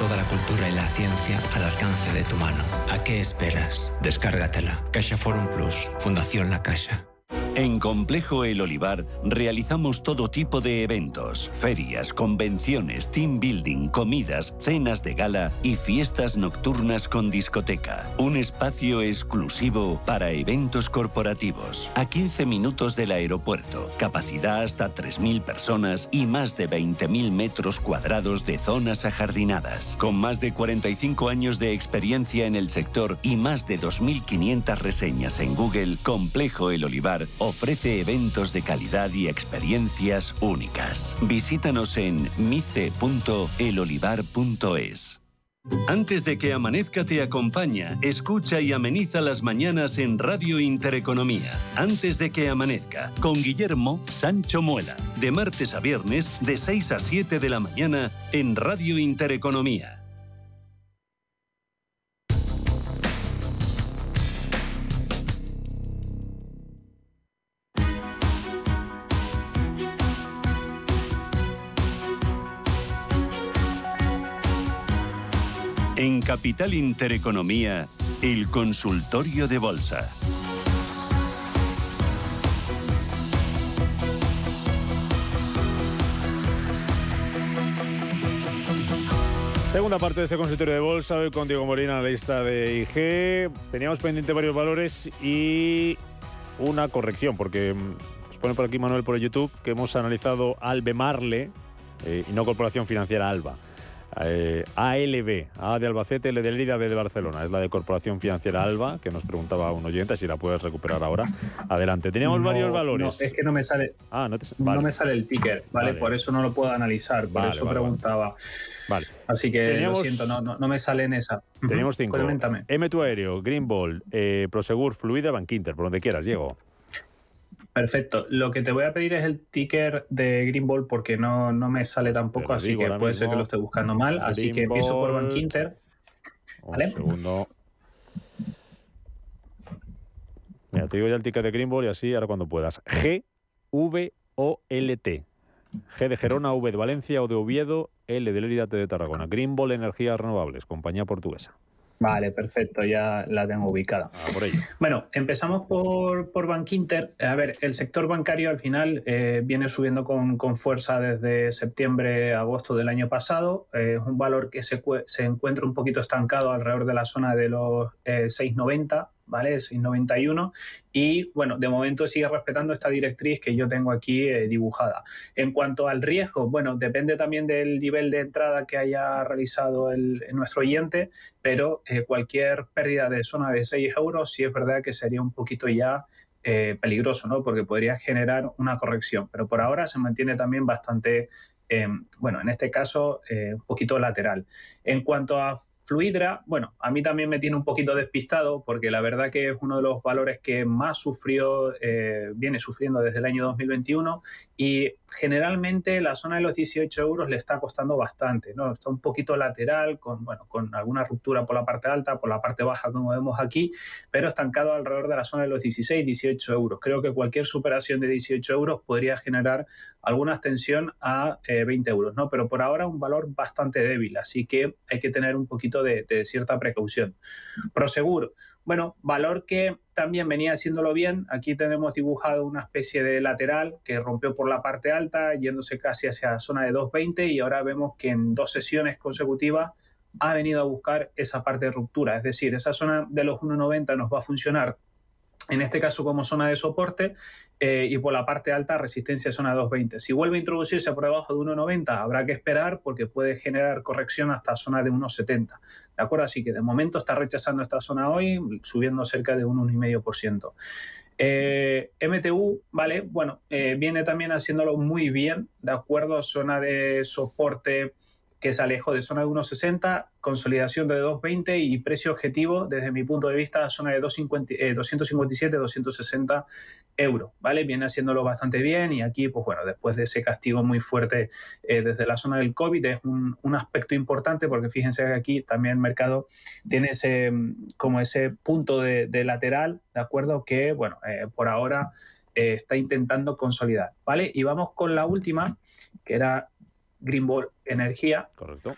toda la cultura y la ciencia al alcance de tu mano. ¿A qué esperas? Descárgatela. Caixa Forum Plus, Fundación La Caixa. En Complejo El Olivar realizamos todo tipo de eventos, ferias, convenciones, team building, comidas, cenas de gala y fiestas nocturnas con discoteca. Un espacio exclusivo para eventos corporativos. A 15 minutos del aeropuerto, capacidad hasta 3.000 personas y más de 20.000 metros cuadrados de zonas ajardinadas. Con más de 45 años de experiencia en el sector y más de 2.500 reseñas en Google, Complejo El Olivar ofrece eventos de calidad y experiencias únicas. Visítanos en mice.elolivar.es. Antes de que amanezca te acompaña, escucha y ameniza las mañanas en Radio Intereconomía. Antes de que amanezca, con Guillermo Sancho Muela, de martes a viernes, de 6 a 7 de la mañana, en Radio Intereconomía. En Capital Intereconomía, el consultorio de bolsa. Segunda parte de este consultorio de bolsa, hoy con Diego Molina, analista de IG. Teníamos pendiente varios valores y una corrección, porque mm, nos pone por aquí Manuel por el YouTube que hemos analizado Albemarle eh, y no Corporación Financiera Alba. Eh, ALB, A de Albacete, L de Lérida, B de Barcelona. Es la de Corporación Financiera Alba, que nos preguntaba un oyente, si la puedes recuperar ahora. Adelante. Teníamos No, varios valores. No, es que no me sale, Ah, no, te- no vale. me sale el ticker, ¿vale? Vale. Por eso no lo puedo analizar, por Vale, eso preguntaba. Vale. Así que Teníamos- lo siento, no, no, no me sale en esa. Teníamos Ujú, cinco. Coméntame. M2 Aéreo, Greenball, eh, Prosegur, Fluida, Bankinter, por donde quieras, Diego. Perfecto. Lo que te voy a pedir es el ticker de Green Ball porque no, no me sale tampoco, así que puede ser que lo esté buscando mal. Así que Green empiezo por. Bankinter. Un Vale. segundo. Mira, te digo ya el ticket de Greenball y así, ahora cuando puedas. G, V, O, L, T. G de Gerona, V de Valencia, O de Oviedo, L de Lérida, T de Tarragona. Greenball Energías Renovables, compañía portuguesa. Vale, perfecto, ya la tengo ubicada. Ah, por ello. Bueno, empezamos por, por Bankinter. A ver, el sector bancario al final eh, viene subiendo con, con fuerza desde septiembre, agosto del año pasado. Eh, es un valor que se, se encuentra un poquito estancado alrededor de la zona de los eh, 6,90, ¿vale? 6,91. Y bueno, de momento sigue respetando esta directriz que yo tengo aquí eh, dibujada. En cuanto al riesgo, bueno, depende también del nivel de entrada que haya realizado el, nuestro oyente, pero eh, cualquier pérdida de zona de 6 euros sí es verdad que sería un poquito ya eh, peligroso, ¿no? Porque podría generar una corrección, pero por ahora se mantiene también bastante, eh, bueno, en este caso, un poquito lateral. En cuanto a Fluidra, bueno, a mí también me tiene un poquito despistado porque la verdad que es uno de los valores que más sufrió, eh, viene sufriendo desde el año 2021 y generalmente la zona de los 18 euros le está costando bastante, ¿no? Está un poquito lateral, con, bueno, con alguna ruptura por la parte alta, por la parte baja, como vemos aquí, pero estancado alrededor de la zona de los 16, 18 euros. Creo que cualquier superación de 18 euros podría generar alguna extensión a eh, 20 euros, ¿no? Pero por ahora un valor bastante débil, así que hay que tener un poquito de, de cierta precaución. Prosegur, bueno, valor que también venía haciéndolo bien. Aquí tenemos dibujado una especie de lateral que rompió por la parte alta, yéndose casi hacia la zona de 2.20 y ahora vemos que en dos sesiones consecutivas ha venido a buscar esa parte de ruptura. Es decir, esa zona de los 1.90 nos va a funcionar en este caso como zona de soporte eh, y por la parte alta resistencia zona 220. Si vuelve a introducirse por debajo de 1,90 habrá que esperar porque puede generar corrección hasta zona de 1,70. ¿De acuerdo? Así que de momento está rechazando esta zona hoy, subiendo cerca de un 1,5%. Eh, MTU, ¿vale? Bueno, eh, viene también haciéndolo muy bien, ¿de acuerdo? Zona de soporte que se alejó de zona de 1,60, consolidación de 2,20 y precio objetivo, desde mi punto de vista, zona de 2,50, eh, 257, 260 euros, ¿vale? Viene haciéndolo bastante bien y aquí, pues bueno, después de ese castigo muy fuerte eh, desde la zona del COVID, es un, un, aspecto importante porque fíjense que aquí también el mercado tiene ese, como ese punto de, de lateral, ¿de acuerdo? Que, bueno, eh, por ahora eh, está intentando consolidar, ¿vale? Y vamos con la última, que era Green Ball Energía. Correcto.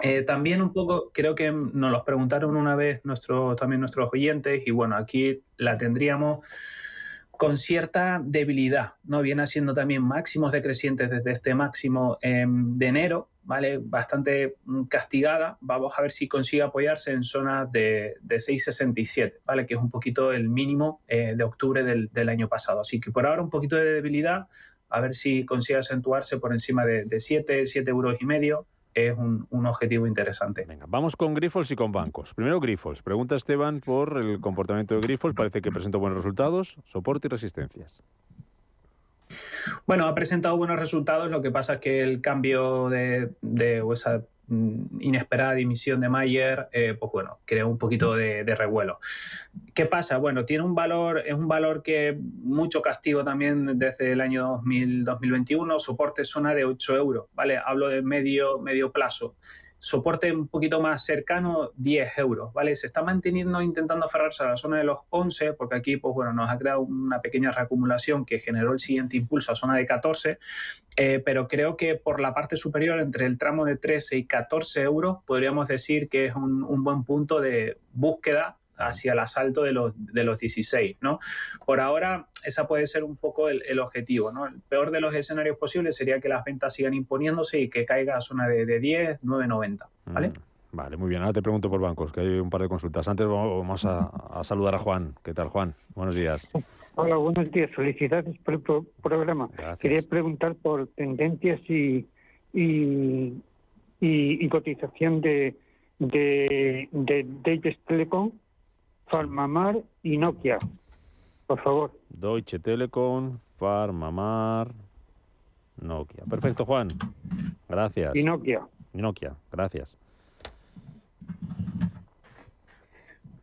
Eh, también un poco, creo que nos los preguntaron una vez nuestro, también nuestros oyentes y bueno, aquí la tendríamos con cierta debilidad, ¿no? Viene haciendo también máximos decrecientes desde este máximo em, de enero, ¿vale? Bastante mm, castigada. Vamos a ver si consigue apoyarse en zonas de, de 6,67, ¿vale? Que es un poquito el mínimo eh, de octubre del, del, año pasado. Así que por ahora un poquito de debilidad, a ver si consigue acentuarse por encima de, de 7, 7 euros y medio es un, un, objetivo interesante. Venga, vamos con Grifols y con bancos. Primero Grifols. Pregunta Esteban por el comportamiento de Grifols. Parece que presentó buenos resultados, soporte y resistencias. Bueno, ha presentado buenos resultados, lo que pasa es que el cambio de, de o esa inesperada dimisión de Mayer, eh, pues bueno, creó un poquito de, de, revuelo. ¿Qué pasa? Bueno, tiene un valor, es un valor que mucho castigo también desde el año 2000, 2021, soporte zona de 8 euros, ¿vale? Hablo de medio, medio plazo soporte un poquito más cercano, 10 euros, ¿vale? Se está manteniendo, intentando aferrarse a la zona de los 11, porque aquí, pues bueno, nos ha creado una pequeña reacumulación que generó el siguiente impulso a zona de 14, eh, pero creo que por la parte superior, entre el tramo de 13 y 14 euros, podríamos decir que es un, un buen punto de búsqueda hacia el asalto de los, de los 16. ¿no? Por ahora, esa puede ser un poco el, el, objetivo. ¿no? El peor de los escenarios posibles sería que las ventas sigan imponiéndose y que caiga a zona de, de 10, 9,90. ¿vale? Mm, vale, muy bien. Ahora te pregunto por bancos, que hay un par de consultas. Antes vamos a, a saludar a Juan. ¿Qué tal, Juan? Buenos días. Hola, buenos días. Felicidades por el pro programa. Gracias. Quería preguntar por tendencias y, y, y, y cotización de, de, de Telekom Farmamar y Nokia. Por favor. Deutsche Telekom, Farmamar, Nokia. Perfecto, Juan. Gracias. Y Nokia. Y Nokia, gracias.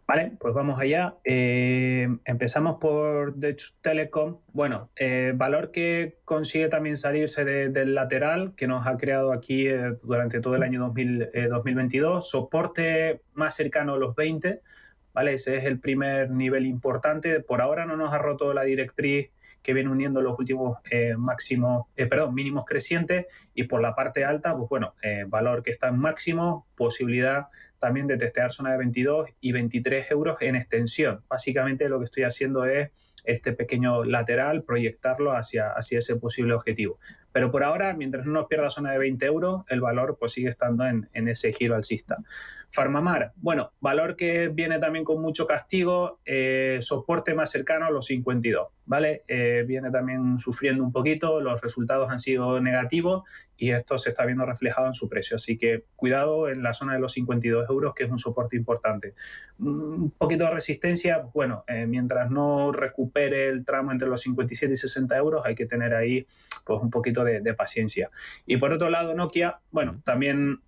Vale, pues vamos allá. Eh, empezamos por Deutsche Telekom. Bueno, eh, valor que consigue también salirse de, del lateral que nos ha creado aquí eh, durante todo el año 2000, 2022. Soporte más cercano a los 20 ¿vale? Ese es el primer nivel importante. Por ahora no nos ha roto la directriz que viene uniendo los últimos eh, máximos, eh, perdón, mínimos crecientes y por la parte alta, pues bueno, eh, valor que está en máximo, posibilidad también de testear zona de 22 y 23 euros en extensión. Básicamente lo que estoy haciendo es este pequeño lateral, proyectarlo hacia, hacia ese posible objetivo. Pero por ahora, mientras no nos pierda zona de 20 euros, el valor pues sigue estando en, en ese giro alcista. Farmamar, bueno, valor que viene también con mucho castigo, eh, soporte más cercano a los 52, ¿vale? Eh, viene también sufriendo un poquito, los resultados han sido negativos y esto se está viendo reflejado en su precio. Así que cuidado en la zona de los 52 euros, que es un soporte importante. Un poquito de resistencia, bueno, eh, mientras no recupere el tramo entre los 57 y 60 euros, hay que tener ahí pues un poquito de, de paciencia. Y por otro lado, Nokia, bueno, también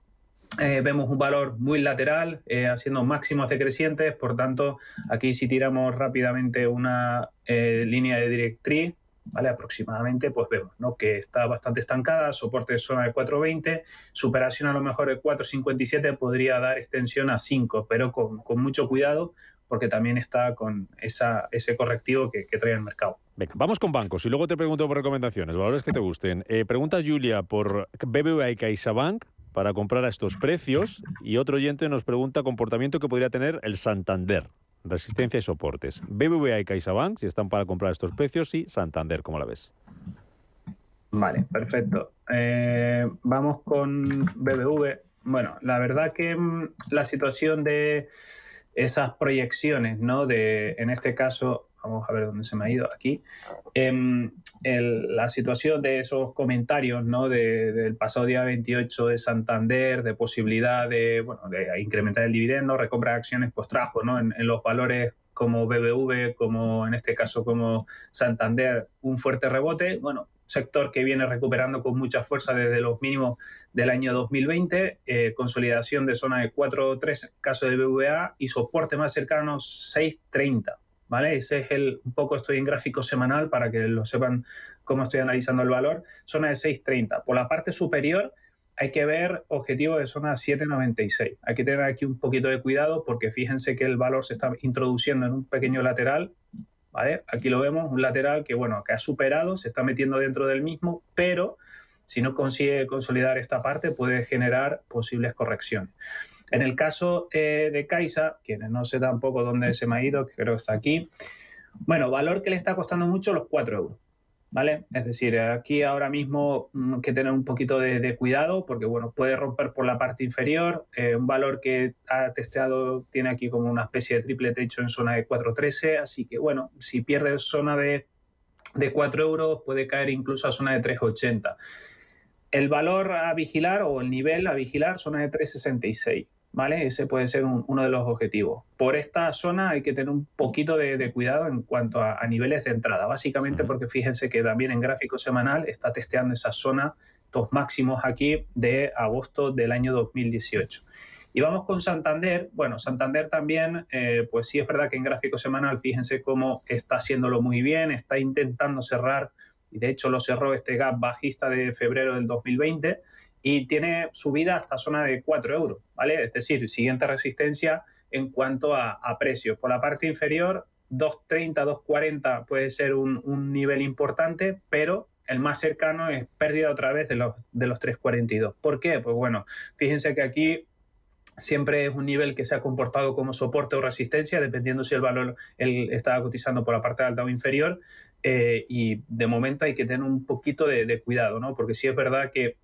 eh, vemos un valor muy lateral, eh, haciendo máximos decrecientes, por tanto, aquí si tiramos rápidamente una eh, línea de directriz, ¿vale? aproximadamente, pues vemos ¿no? que está bastante estancada, soporte de zona de 4.20, superación a lo mejor de 4.57 podría dar extensión a 5, pero con, con mucho cuidado porque también está con esa, ese correctivo que, que, trae el mercado. Vamos con bancos y luego te pregunto por recomendaciones, valores que te gusten. Eh, pregunta Julia por BBVA y CaixaBank para comprar a estos precios y otro oyente nos pregunta comportamiento que podría tener el Santander, resistencia y soportes. BBVA y CaixaBank si están para comprar a estos precios y Santander, ¿cómo la ves? Vale, perfecto. Eh, vamos con BBV. Bueno, la verdad que mmm, la situación de esas proyecciones, ¿no? De, en este caso, vamos a ver dónde se me ha ido aquí, eh, el, la situación de esos comentarios, ¿no? De, del pasado día 28 de Santander, de posibilidad de, bueno, de incrementar el dividendo, recompra de acciones, pues trajo, ¿no? En, en los valores como BBV, como en este caso como Santander, un fuerte rebote. Bueno, sector que viene recuperando con mucha fuerza desde los mínimos del año 2020, eh, consolidación de zona de 4.3 caso de BVA y soporte más cercano 6.30. ¿Vale? Ese es el, un poco estoy en gráfico semanal para que lo sepan cómo estoy analizando el valor, zona de 6.30. Por la parte superior hay que ver objetivo de zona 7.96. Hay que tener aquí un poquito de cuidado porque fíjense que el valor se está introduciendo en un pequeño lateral ¿Vale? Aquí lo vemos, un lateral que, bueno, que ha superado, se está metiendo dentro del mismo, pero si no consigue consolidar esta parte, puede generar posibles correcciones. En el caso eh, de Caixa, quienes no sé tampoco dónde se me ha ido, creo que está aquí, bueno, valor que le está costando mucho los 4 euros. ¿Vale? Es decir, aquí ahora mismo mm, hay que tener un poquito de, cuidado porque, bueno, puede romper por la parte inferior. Eh, un valor que ha testeado tiene aquí como una especie de triple techo en zona de 4.13. Así que, bueno, si pierde zona de, de 4 euros, puede caer incluso a zona de 3.80. El valor a vigilar o el nivel a vigilar, zona de 3.66. ¿vale? Ese puede ser uno de los objetivos. Por esta zona hay que tener un poquito de, cuidado en cuanto a, niveles de entrada, básicamente porque fíjense que también en gráfico semanal está testeando esa zona, dos máximos aquí de agosto del año 2018. Y vamos con Santander. Bueno, Santander también, eh, pues sí es verdad que en gráfico semanal, fíjense cómo está haciéndolo muy bien, está intentando cerrar, y de hecho lo cerró este gap bajista de febrero del 2020 y tiene subida hasta zona de 4 euros, ¿vale? Es decir, siguiente resistencia en cuanto a, precios. Por la parte inferior, 2.30, 2.40 puede ser un, nivel importante, pero el más cercano es pérdida otra vez de los, de los 3.42. ¿Por qué? Pues bueno, fíjense que aquí siempre es un nivel que se ha comportado como soporte o resistencia, dependiendo si el valor el, está cotizando por la parte alta o inferior. Eh, y de momento hay que tener un poquito de, de, cuidado, ¿no? Porque sí es verdad que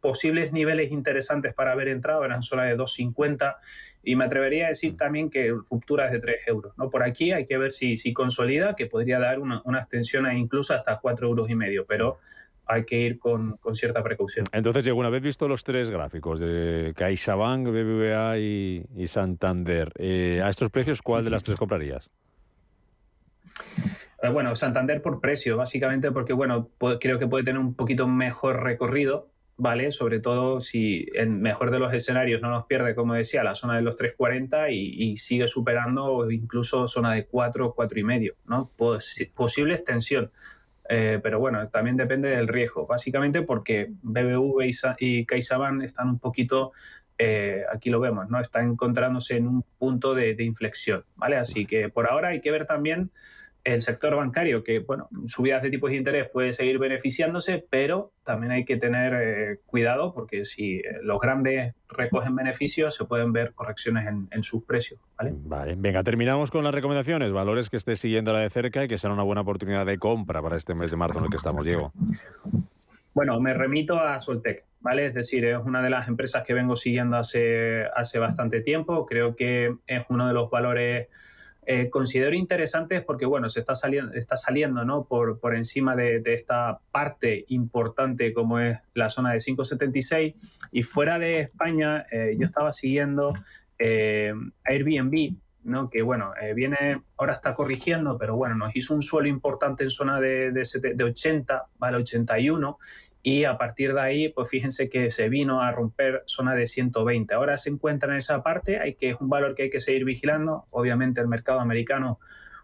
posibles niveles interesantes para haber entrado eran solo de 2,50 y me atrevería a decir también que ruptura es de 3 euros. ¿no? Por aquí hay que ver si, si consolida, que podría dar una, una extensión incluso hasta 4 euros y medio, pero hay que ir con, con cierta precaución. Entonces, una vez visto los tres gráficos de CaixaBank, BBVA y, y Santander, eh, ¿a estos precios cuál de las tres comprarías? Eh, bueno, Santander por precio, básicamente porque bueno, creo que puede tener un poquito mejor recorrido ¿vale? Sobre todo si en mejor de los escenarios no nos pierde, como decía, la zona de los 3.40 y, sigue superando incluso zona de 4, 4 y medio, ¿no? posible extensión. Eh, pero bueno, también depende del riesgo, básicamente porque BBV y, CaixaBank están un poquito, eh, aquí lo vemos, ¿no? Están encontrándose en un punto de, de inflexión, ¿vale? Así que por ahora hay que ver también el sector bancario, que bueno, subidas de tipos de interés puede seguir beneficiándose, pero también hay que tener eh, cuidado porque si eh, los grandes recogen beneficios, se pueden ver correcciones en, sus precios. ¿vale? vale, venga, terminamos con las recomendaciones, valores que esté siguiendo la de cerca y que sean una buena oportunidad de compra para este mes de marzo en el que estamos, Diego. Bueno, me remito a Soltec, ¿vale? Es decir, es una de las empresas que vengo siguiendo hace, hace bastante tiempo. Creo que es uno de los valores eh, considero interesantes porque, bueno, se está saliendo, está saliendo ¿no? por, por encima de, esta parte importante como es la zona de 576 y fuera de España yo estaba siguiendo eh, Airbnb, ¿no? que bueno, viene, ahora está corrigiendo, pero bueno, nos hizo un suelo importante en zona de, de, de 80, vale, 81, y a partir de ahí, pues fíjense que se vino a romper zona de 120. Ahora se encuentra en esa parte, hay que, es un valor que hay que seguir vigilando. Obviamente el mercado americano,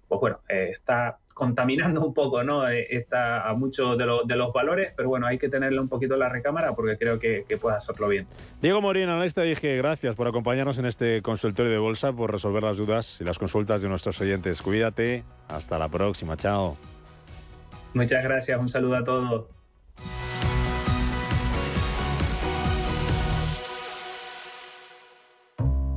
pues bueno, eh, está contaminando un poco, ¿no? Eh, está a muchos de, de, los valores, pero bueno, hay que tenerle un poquito la recámara porque creo que, que puede hacerlo bien. Diego Morín, analista dije gracias por acompañarnos en este consultorio de bolsa, por resolver las dudas y las consultas de nuestros oyentes. Cuídate, hasta la próxima, chao. Muchas gracias, un saludo a todos.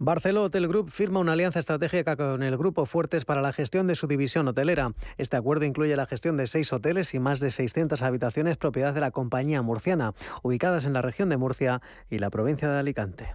Barceló Hotel Group firma una alianza estratégica con el Grupo Fuertes para la gestión de su división hotelera. Este acuerdo incluye la gestión de seis hoteles y más de 600 habitaciones propiedad de la compañía murciana, ubicadas en la región de Murcia y la provincia de Alicante.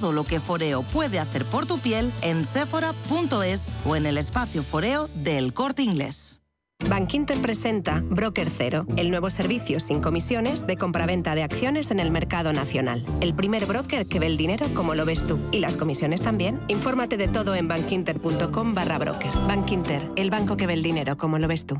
todo lo que Foreo puede hacer por tu piel en sephora.es o en el espacio Foreo del Corte Inglés. Bankinter presenta Broker Cero, el nuevo servicio sin comisiones de compraventa de acciones en el mercado nacional. El primer broker que ve el dinero como lo ves tú. Y las comisiones también. Infórmate de todo en bankinter.com barra broker. Bankinter, el banco que ve el dinero como lo ves tú.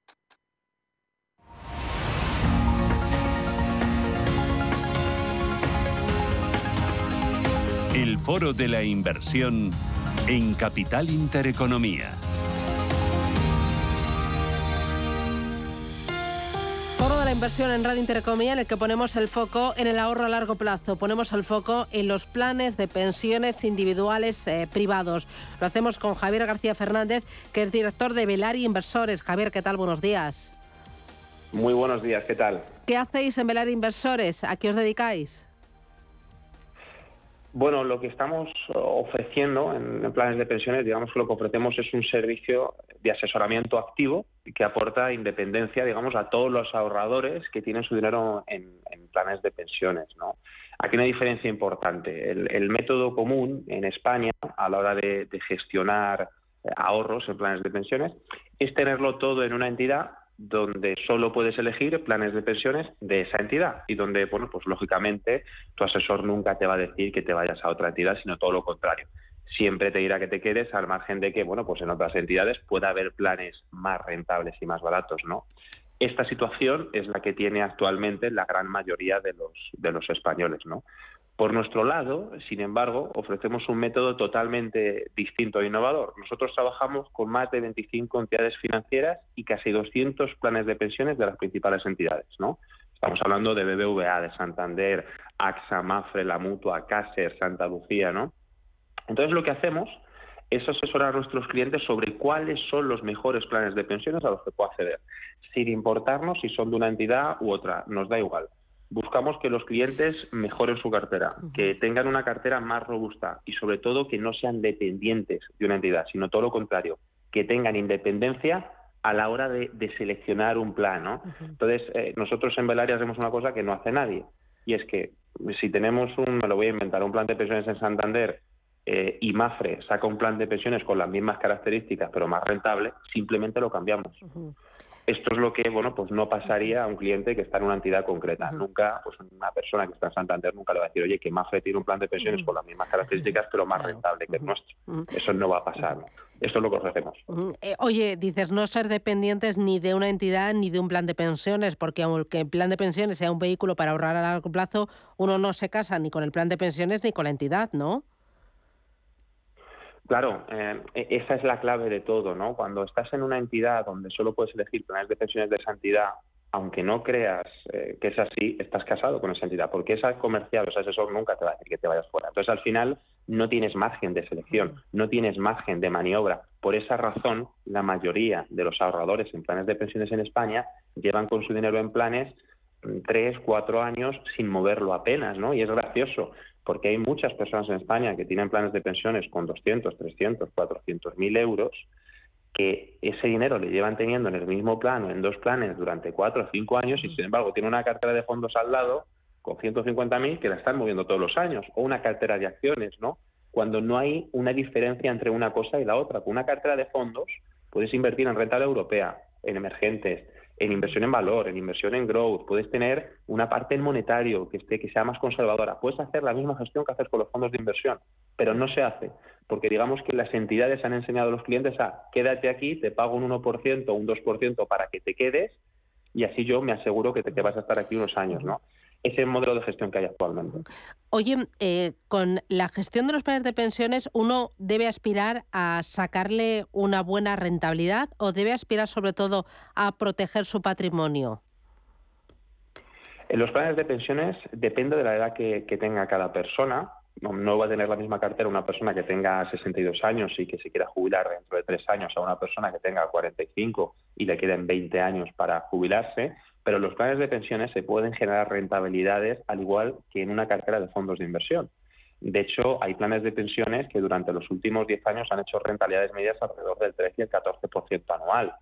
El foro de la inversión en Capital Intereconomía. Foro de la inversión en Radio Intereconomía en el que ponemos el foco en el ahorro a largo plazo, ponemos el foco en los planes de pensiones individuales eh, privados. Lo hacemos con Javier García Fernández, que es director de Velari Inversores. Javier, ¿qué tal? Buenos días. Muy buenos días, ¿qué tal? ¿Qué hacéis en Velari Inversores? ¿A qué os dedicáis? Bueno, lo que estamos ofreciendo en, planes de pensiones, digamos que lo que ofrecemos es un servicio de asesoramiento activo que aporta independencia, digamos, a todos los ahorradores que tienen su dinero en, planes de pensiones, ¿no? Aquí hay una diferencia importante. El, método común en España a la hora de gestionar ahorros en planes de pensiones es tenerlo todo en una entidad donde solo puedes elegir planes de pensiones de esa entidad y donde, bueno, pues lógicamente tu asesor nunca te va a decir que te vayas a otra entidad, sino todo lo contrario. Siempre te dirá que te quedes al margen de que, bueno, pues en otras entidades pueda haber planes más rentables y más baratos, ¿no? Esta situación es la que tiene actualmente la gran mayoría de los, de los españoles, ¿no? Por nuestro lado, sin embargo, ofrecemos un método totalmente distinto e innovador. Nosotros trabajamos con más de 25 entidades financieras y casi 200 planes de pensiones de las principales entidades, ¿no? Estamos hablando de BBVA, de Santander, AXA, Mafre, La Mutua, Caser, Santa Lucía, ¿no? Entonces lo que hacemos es asesorar a nuestros clientes sobre cuáles son los mejores planes de pensiones a los que puedo acceder, sin importarnos si son de una entidad u otra, nos da igual buscamos que los clientes mejoren su cartera, que tengan una cartera más robusta y sobre todo que no sean dependientes de una entidad, sino todo lo contrario, que tengan independencia a la hora de, seleccionar un plan. ¿no? Entonces, eh, nosotros en Belaria hacemos una cosa que no hace nadie, y es que si tenemos un, me lo voy a inventar, un plan de pensiones en Santander eh, y Mafre saca un plan de pensiones con las mismas características pero más rentable, simplemente lo cambiamos. Esto es lo que, bueno, pues no pasaría a un cliente que está en una entidad concreta. Nunca, pues una persona que está en Santander nunca le va a decir, oye, que Mafre tiene un plan de pensiones con las mismas características, pero más rentable que el nuestro. Eso no va a pasar. Esto es lo que ofrecemos. Eh, oye, dices no ser dependientes ni de una entidad ni de un plan de pensiones, porque aunque el plan de pensiones sea un vehículo para ahorrar a largo plazo, uno no se casa ni con el plan de pensiones ni con la entidad, ¿no? Claro, eh, e-, esa es la clave de todo, ¿no? Cuando estás en una entidad donde solo puedes elegir planes de pensiones de esa entidad, aunque no creas eh, que es así, estás casado con esa entidad, porque esa comercial o ese asesor nunca te va a decir que te vayas fuera. Entonces, al final, no tienes margen de selección, no tienes margen de maniobra. Por esa razón, la mayoría de los ahorradores en planes de pensiones en España llevan con su dinero en planes tres, cuatro años sin moverlo apenas, ¿no? Y es gracioso porque hay muchas personas en España que tienen planes de pensiones con 200, 300, 400 mil euros que ese dinero le llevan teniendo en el mismo plano, en dos planes durante cuatro o cinco años y sin embargo tiene una cartera de fondos al lado con 150 mil que la están moviendo todos los años o una cartera de acciones, ¿no? Cuando no hay una diferencia entre una cosa y la otra. Con una cartera de fondos puedes invertir en renta europea, en emergentes, en inversión en valor, en inversión en growth, puedes tener una parte en monetario que esté que sea más conservadora, puedes hacer la misma gestión que haces con los fondos de inversión, pero no se hace, porque digamos que las entidades han enseñado a los clientes a quédate aquí, te pago un 1% o un 2% para que te quedes y así yo me aseguro que te vas a estar aquí unos años, ¿no? Ese modelo de gestión que hay actualmente. Oye, eh, con la gestión de los planes de pensiones, ¿uno debe aspirar a sacarle una buena rentabilidad o debe aspirar sobre todo a proteger su patrimonio? En los planes de pensiones depende de la edad que, tenga cada persona. No, va a tener la misma cartera una persona que tenga 62 años y que se quiera jubilar dentro de tres años a una persona que tenga 45 y le queden 20 años para jubilarse pero los planes de pensiones se pueden generar rentabilidades al igual que en una cartera de fondos de inversión. De hecho, hay planes de pensiones que durante los últimos 10 años han hecho rentabilidades medias alrededor del 13 y el 14% anual.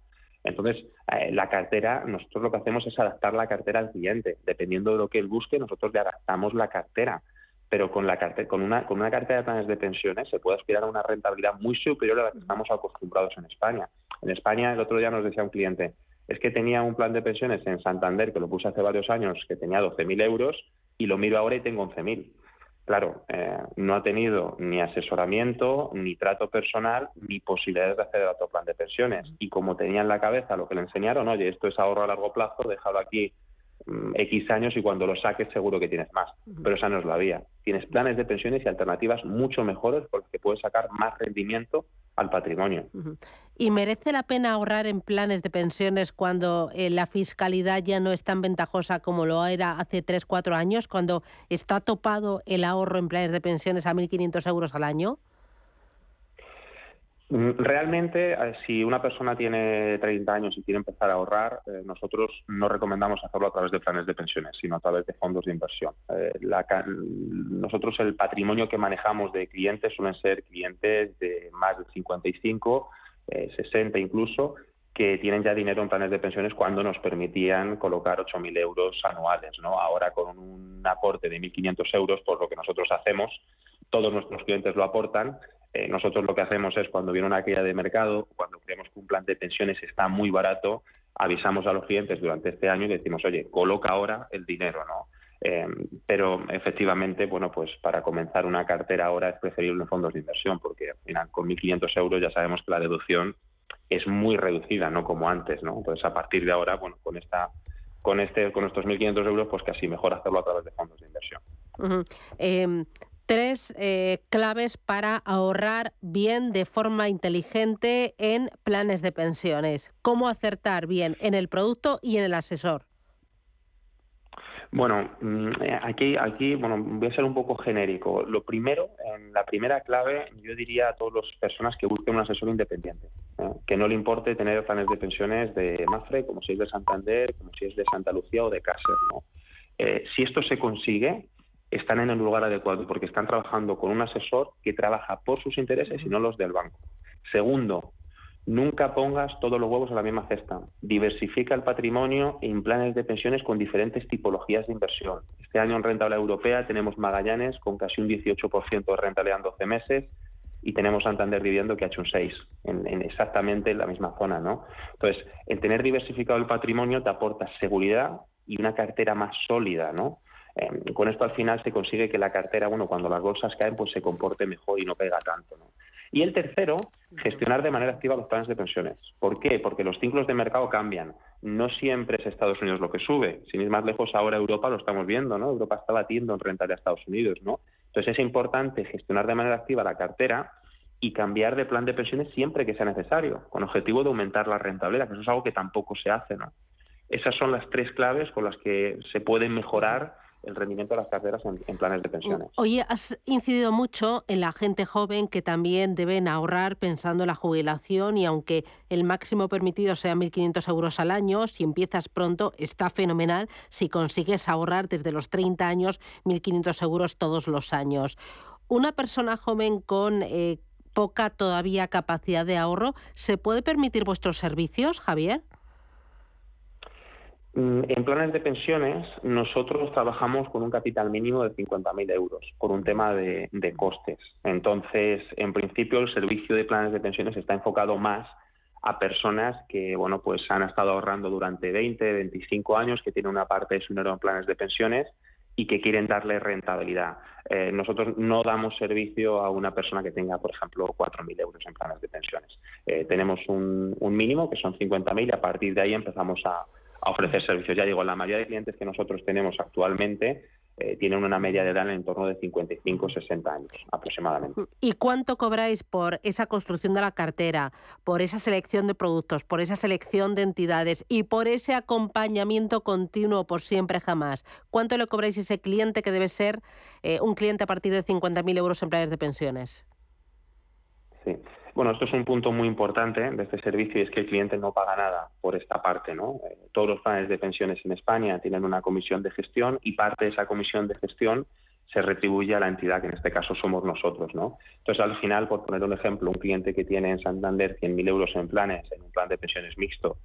Entonces, eh, la cartera, nosotros lo que hacemos es adaptar la cartera al cliente. Dependiendo de lo que él busque, nosotros le adaptamos la cartera. Pero con, la con, una, con una cartera de planes de pensiones se puede aspirar a una rentabilidad muy superior a la que estamos acostumbrados en España. En España, el otro día nos decía un cliente, es que tenía un plan de pensiones en Santander, que lo puse hace varios años, que tenía 12.000 euros, y lo miro ahora y tengo 11.000. Claro, eh, no ha tenido ni asesoramiento, ni trato personal, ni posibilidades de acceder a otro plan de pensiones. Y como tenía en la cabeza lo que le enseñaron, oye, esto es ahorro a largo plazo, déjalo aquí X años y cuando lo saques seguro que tienes más. Pero esa no es la vía. Tienes planes de pensiones y alternativas mucho mejores por las que puedes sacar más rendimiento al patrimonio. ¿Y merece la pena ahorrar en planes de pensiones cuando eh, la fiscalidad ya no es tan ventajosa como lo era hace 3, 4 años, cuando está topado el ahorro en planes de pensiones a 1.500 euros al año? Mm, realmente, eh, si una persona tiene 30 años y quiere empezar a ahorrar, eh, nosotros no recomendamos hacerlo a través de planes de pensiones, sino a través de fondos de inversión. nosotros el patrimonio que manejamos de clientes suelen ser clientes de más de 55 60 eh, incluso, que tienen ya dinero en planes de pensiones cuando nos permitían colocar 8.000 euros anuales. ¿no? Ahora con un aporte de 1.500 euros, por lo que nosotros hacemos, todos nuestros clientes lo aportan. Eh, nosotros lo que hacemos es cuando viene una caída de mercado, cuando creemos que un plan de pensiones está muy barato, avisamos a los clientes durante este año y decimos, oye, coloca ahora el dinero, ¿no? Eh, pero efectivamente, bueno, pues para comenzar una cartera ahora es preferible en fondos de inversión, porque al final con 1.500 euros ya sabemos que la deducción es muy reducida, no como antes, ¿no? Entonces a partir de ahora, bueno, con esta, con este, con estos 1.500 euros, pues casi mejor hacerlo a través de fondos de inversión. Em, tres eh, claves para ahorrar bien de forma inteligente en planes de pensiones. ¿Cómo acertar bien en el producto y en el asesor? Bueno, mm, aquí, aquí, bueno, voy a ser un poco genérico. Lo primero, en la primera clave, yo diría a todas las personas que busquen un asesor independiente, que no le importe tener planes de pensiones de Mafre, como si es de Santander, como si es de Santa Lucía o de Cáceres. ¿no? Eh, si esto se consigue, están en el lugar adecuado porque están trabajando con un asesor que trabaja por sus intereses y no los del banco. Segundo, Nunca pongas todos los huevos en la misma cesta. Diversifica el patrimonio en planes de pensiones con diferentes tipologías de inversión. Este año en rentabilidad europea tenemos Magallanes con casi un 18% de rentabilidad en 12 meses y tenemos Santander viviendo que ha hecho un 6 en, exactamente la misma zona, ¿no? Entonces, el tener diversificado el patrimonio te aporta seguridad y una cartera más sólida, ¿no? Em, con esto al final se consigue que la cartera, bueno, cuando las bolsas caen, pues se comporte mejor y no pega tanto, ¿no? Y el tercero, gestionar de manera activa los planes de pensiones. ¿Por qué? Porque los ciclos de mercado cambian. No siempre es Estados Unidos lo que sube. Sin ir más lejos, ahora Europa lo estamos viendo, ¿no? Europa está batiendo en renta de Estados Unidos, ¿no? Entonces es importante gestionar de manera activa la cartera y cambiar de plan de pensiones siempre que sea necesario, con objetivo de aumentar la rentabilidad, que eso es algo que tampoco se hace, ¿no? Esas son las tres claves con las que se puede mejorar el rendimiento de las carteras en, planes de pensiones. Oye, has incidido mucho en la gente joven que también deben ahorrar pensando en la jubilación y aunque el máximo permitido sea 1.500 euros al año, si empiezas pronto está fenomenal si consigues ahorrar desde los 30 años 1.500 euros todos los años. Una persona joven con... Eh, poca todavía capacidad de ahorro, ¿se puede permitir vuestros servicios, Javier? Mm, en planes de pensiones, nosotros trabajamos con un capital mínimo de 50.000 euros por un tema de, costes. Entonces, en principio, el servicio de planes de pensiones está enfocado más a personas que bueno pues han estado ahorrando durante 20, 25 años, que tienen una parte de su dinero en planes de pensiones y que quieren darle rentabilidad. Eh, nosotros no damos servicio a una persona que tenga, por ejemplo, 4.000 euros en planes de pensiones. Eh, tenemos un, mínimo que son 50.000 y a partir de ahí empezamos a, a ofrecer servicios. Ya digo, la mayoría de clientes que nosotros tenemos actualmente eh, tienen una media de edad en torno de 55 60 años aproximadamente. ¿Y cuánto cobráis por esa construcción de la cartera, por esa selección de productos, por esa selección de entidades y por ese acompañamiento continuo por siempre jamás? ¿Cuánto le cobráis a ese cliente que debe ser eh, un cliente a partir de 50.000 euros en planes de pensiones? Sí. Bueno, esto es un punto muy importante de este servicio y es que el cliente no paga nada por esta parte. ¿no? Eh, todos los planes de pensiones en España tienen una comisión de gestión y parte de esa comisión de gestión se retribuye a la entidad, que en este caso somos nosotros. ¿no? Entonces, al final, por poner un ejemplo, un cliente que tiene en Santander 100.000 euros en planes, en un plan de pensiones mixto,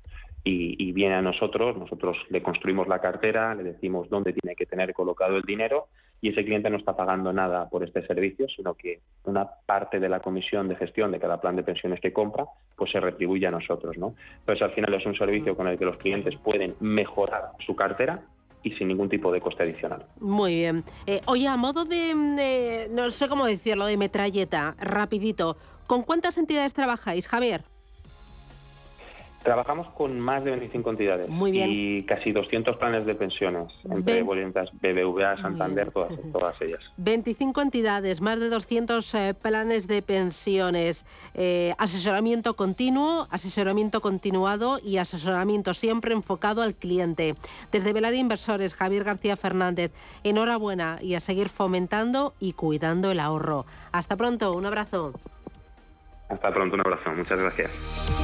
y, y, viene a nosotros, nosotros le construimos la cartera, le decimos dónde tiene que tener colocado el dinero y ese cliente no está pagando nada por este servicio, sino que una parte de la comisión de gestión de cada plan de pensiones que compra, pues se retribuye a nosotros, ¿no? Entonces, al final es un servicio con el que los clientes pueden mejorar su cartera y sin ningún tipo de coste adicional. Muy bien. Eh, oye, a modo de, no sé cómo decirlo, de metralleta, rapidito, ¿con cuántas entidades trabajáis, Javier? Trabajamos con más de 25 entidades y casi 200 planes de pensiones entre Ven... BBVA, Santander, todas, todas, ellas. 25 entidades, más de 200 eh, planes de pensiones, eh, asesoramiento continuo, asesoramiento continuado y asesoramiento siempre enfocado al cliente. Desde Velar Inversores, Javier García Fernández, enhorabuena y a seguir fomentando y cuidando el ahorro. Hasta pronto, un abrazo. Hasta pronto, un abrazo. Muchas gracias.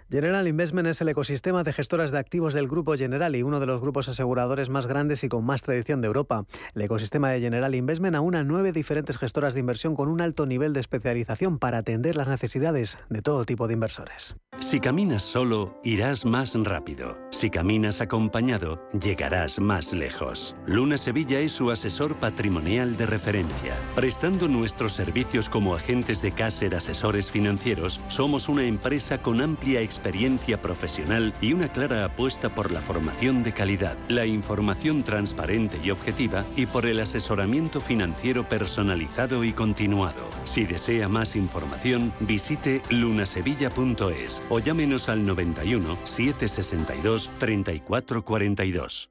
General Investment es el ecosistema de gestoras de activos del Grupo General y uno de los grupos aseguradores más grandes y con más tradición de Europa. El ecosistema de General Investment aúna nueve diferentes gestoras de inversión con un alto nivel de especialización para atender las necesidades de todo tipo de inversores. Si caminas solo, irás más rápido. Si caminas acompañado, llegarás más lejos. Luna Sevilla es su asesor patrimonial de referencia. Prestando nuestros servicios como agentes de Caser Asesores Financieros, somos una empresa con amplia experiencia experiencia profesional y una clara apuesta por la formación de calidad, la información transparente y objetiva y por el asesoramiento financiero personalizado y continuado. Si desea más información, visite lunasevilla.es o llámenos al 91 762 3442.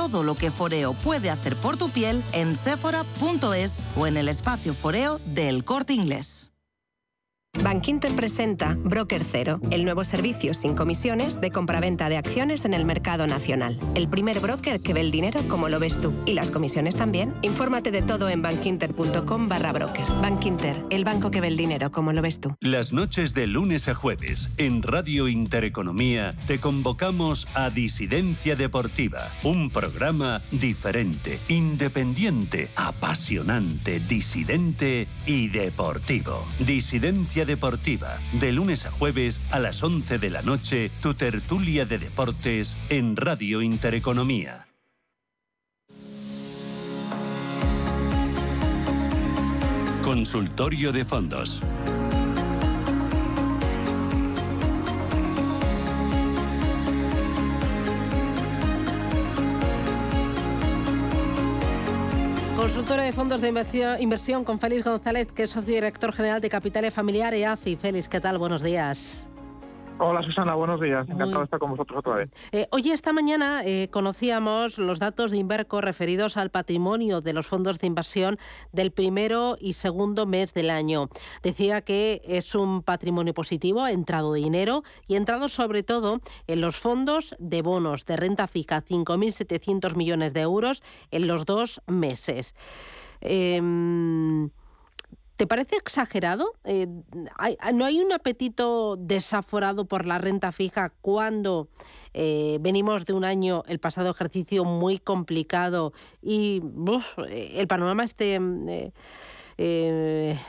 todo lo que Foreo puede hacer por tu piel en sephora.es o en el espacio Foreo del Corte Inglés. Bankinter presenta Broker Cero, el nuevo servicio sin comisiones de compraventa de acciones en el mercado nacional. El primer broker que ve el dinero como lo ves tú. Y las comisiones también. Infórmate de todo en bankinter.com barra broker. Bankinter, el banco que ve el dinero como lo ves tú. Las noches de lunes a jueves en Radio Intereconomía te convocamos a Disidencia Deportiva. Un programa diferente, independiente, apasionante, disidente y deportivo. Disidencia Deportiva, de lunes a jueves a las 11 de la noche, tu tertulia de deportes en Radio Intereconomía. Consultorio de fondos. Consultorio de fondos de inversión con Félix González, que es socio director general de Capitales Familiar y AFI. Félix, ¿qué tal? Buenos días. Hola Susana, buenos días. Encantado de estar con vosotros otra vez. Eh, hoy esta mañana eh, conocíamos los datos de Inverco referidos al patrimonio de los fondos de inversión del primero y segundo mes del año. Decía que es un patrimonio positivo, ha entrado dinero y ha entrado sobre todo en los fondos de bonos de renta fija, 5.700 millones de euros en los dos meses. Em, ¿Te parece exagerado? Eh, ¿No hay un apetito desaforado por la renta fija cuando eh, venimos de un año, el pasado ejercicio, muy complicado y el panorama esté eh,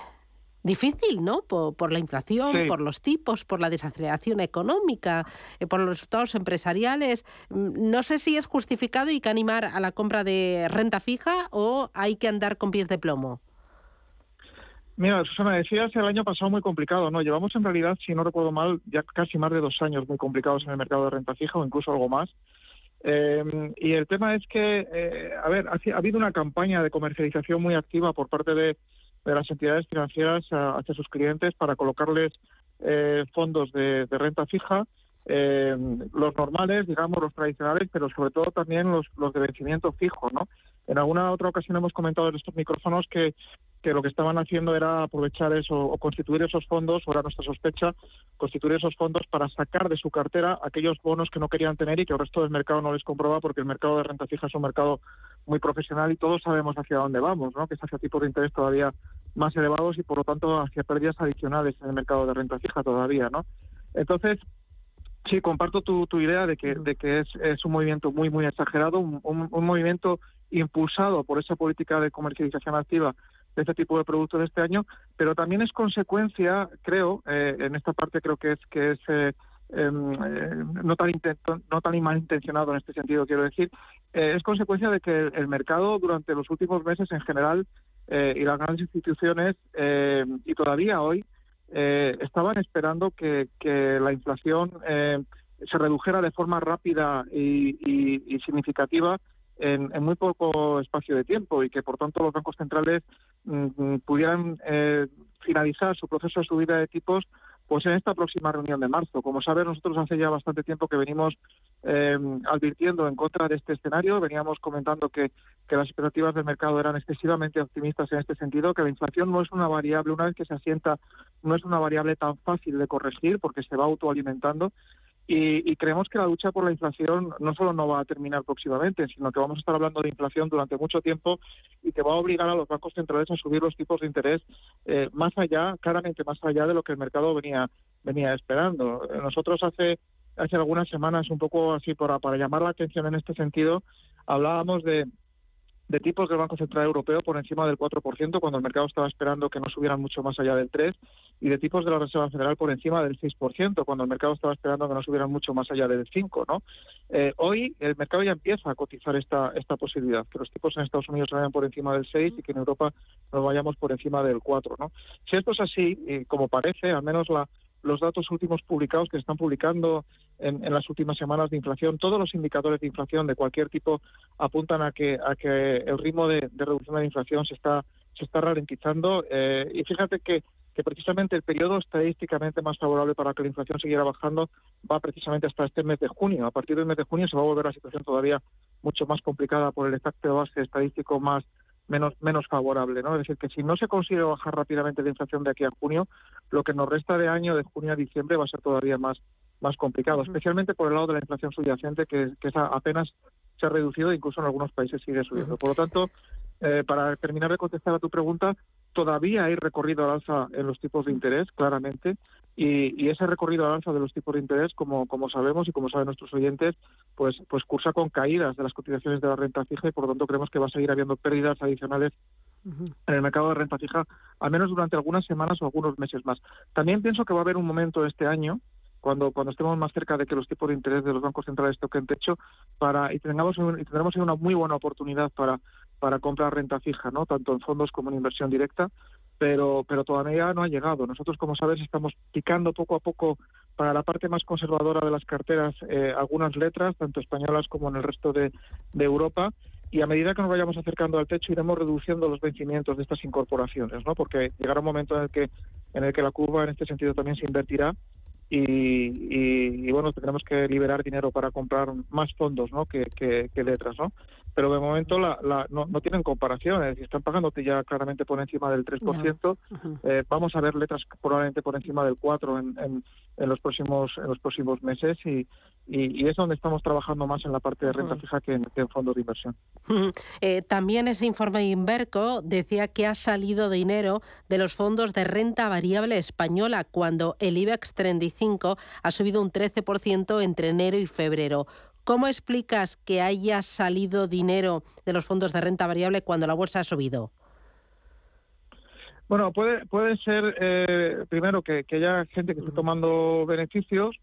difícil, ¿no? Por, la inflación, por los tipos, por la desaceleración económica, por los resultados empresariales. Mm, no sé si es justificado y que animar a la compra de renta fija o hay que andar con pies de plomo. Mira, Susana, decías el año pasado muy complicado, ¿no? Llevamos en realidad, si no recuerdo mal, ya casi más de dos años muy complicados en el mercado de renta fija o incluso algo más. Eh, y el tema es que, eh, a ver, ha, habido una campaña de comercialización muy activa por parte de, las entidades financieras hacia sus clientes para colocarles eh, fondos de, renta fija, los normales, digamos, los tradicionales, pero sobre todo también los de vencimiento fijo, ¿no? En alguna otra ocasión hemos comentado en estos micrófonos que que lo que estaban haciendo era aprovechar eso o constituir esos fondos, o era nuestra sospecha, constituir esos fondos para sacar de su cartera aquellos bonos que no querían tener y que el resto del mercado no les compraba porque el mercado de renta fija es un mercado muy profesional y todos sabemos hacia dónde vamos, ¿no? que es hacia tipos de interés todavía más elevados y por lo tanto hacia pérdidas adicionales en el mercado de renta fija todavía. ¿no? Entonces, Sí, comparto tu, tu idea de que, de que es, es un movimiento muy, muy exagerado, un, un, movimiento impulsado por esa política de comercialización activa de este tipo de productos de este año, pero también es consecuencia, creo, eh, en esta parte creo que es que es eh, em, eh, no tan no tan malintencionado en este sentido, quiero decir, es consecuencia de que el, mercado durante los últimos meses en general y las grandes instituciones y todavía hoy estaban esperando que, que la inflación se redujera de forma rápida y significativa en, muy poco espacio de tiempo y que por tanto los bancos centrales mm, pudieran eh, finalizar su proceso de subida de tipos pues en esta próxima reunión de marzo. Como sabes, nosotros hace ya bastante tiempo que venimos eh, advirtiendo en contra de este escenario, veníamos comentando que, que las expectativas del mercado eran excesivamente optimistas en este sentido, que la inflación no es una variable, una vez que se asienta, no es una variable tan fácil de corregir porque se va autoalimentando y, creemos que la lucha por la inflación no solo no va a terminar próximamente, sino que vamos a estar hablando de inflación durante mucho tiempo y que va a obligar a los bancos centrales a subir los tipos de interés eh, más allá, claramente más allá de lo que el mercado venía venía esperando. Nosotros hace hace algunas semanas, un poco así para, para llamar la atención en este sentido, hablábamos de de tipos del Banco Central Europeo por encima del 4%, cuando el mercado estaba esperando que no subieran mucho más allá del 3%, y de tipos de la Reserva Federal por encima del 6%, cuando el mercado estaba esperando que no subieran mucho más allá del 5%. ¿no? Eh, hoy el mercado ya empieza a cotizar esta, esta posibilidad, que los tipos en Estados Unidos vayan por encima del 6% y que en Europa nos vayamos por encima del 4%. ¿no? Si esto es así, como parece, al menos la, los datos últimos publicados que se están publicando en, las últimas semanas de inflación, todos los indicadores de inflación de cualquier tipo apuntan a que, a que el ritmo de, reducción de la inflación se está, se está ralentizando. Eh, y fíjate que, que precisamente el periodo estadísticamente más favorable para que la inflación siguiera bajando va precisamente hasta este mes de junio. A partir del mes de junio se va a volver la situación todavía mucho más complicada por el efecto base estadístico más menos, menos favorable. ¿no? Es decir, que si no se consigue bajar rápidamente la inflación de aquí a junio, lo que nos resta de año, de junio a diciembre, va a ser todavía más, más complicado, especialmente por el lado de la inflación subyacente, que, que apenas se ha reducido e incluso en algunos países sigue subiendo. Por lo tanto, eh, para terminar de contestar a tu pregunta, todavía hay recorrido al alza en los tipos de interés, claramente, y, ese recorrido al alza de los tipos de interés, como, como sabemos y como saben nuestros oyentes, pues, pues cursa con caídas de las cotizaciones de la renta fija y por lo tanto creemos que va a seguir habiendo pérdidas adicionales en el mercado de renta fija, al menos durante algunas semanas o algunos meses más. También pienso que va a haber un momento este año cuando cuando estemos más cerca de que los tipos de interés de los bancos centrales toquen techo para y tengamos y tendremos una muy buena oportunidad para para comprar renta fija, ¿no? Tanto en fondos como en inversión directa, pero pero todavía no ha llegado. Nosotros, como sabes, estamos picando poco a poco para la parte más conservadora de las carteras eh, algunas letras, tanto españolas como en el resto de, Europa, y a medida que nos vayamos acercando al techo iremos reduciendo los vencimientos de estas incorporaciones, ¿no? Porque llegará un momento en el que en el que la curva en este sentido también se invertirá y, bueno, tendremos que liberar dinero para comprar más fondos ¿no? que, que, letras, ¿no? Pero de momento la, no, no, tienen comparación, es decir, están pagándote ya claramente por encima del 3%, eh, vamos a ver letras probablemente por encima del 4% en, en, los próximos en los próximos meses y, y, es donde estamos trabajando más en la parte de renta fija que en, fondos de inversión. Eh, también ese informe de Inverco decía que ha salido dinero de los fondos de renta variable española cuando el IBEX 35 ha subido un 13% entre enero y febrero. ¿Cómo explicas que haya salido dinero de los fondos de renta variable cuando la bolsa ha subido? Bueno, puede, puede ser, eh, primero, que, haya gente que esté tomando beneficios.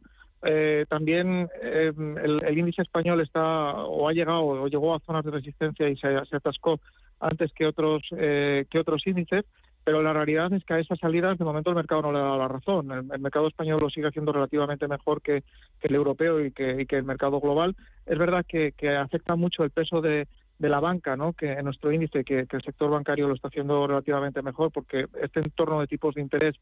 Eh, también eh, el, índice español está o ha llegado o llegó a zonas de resistencia y se, se atascó antes que otros que otros índices pero la realidad es que a esas salidas de momento el mercado no le ha dado la razón. El, mercado español lo sigue haciendo relativamente mejor que, el europeo y que, el mercado global. Es verdad que, afecta mucho el peso de, la banca, ¿no? que en nuestro índice, que, el sector bancario lo está haciendo relativamente mejor, porque este entorno de tipos de interés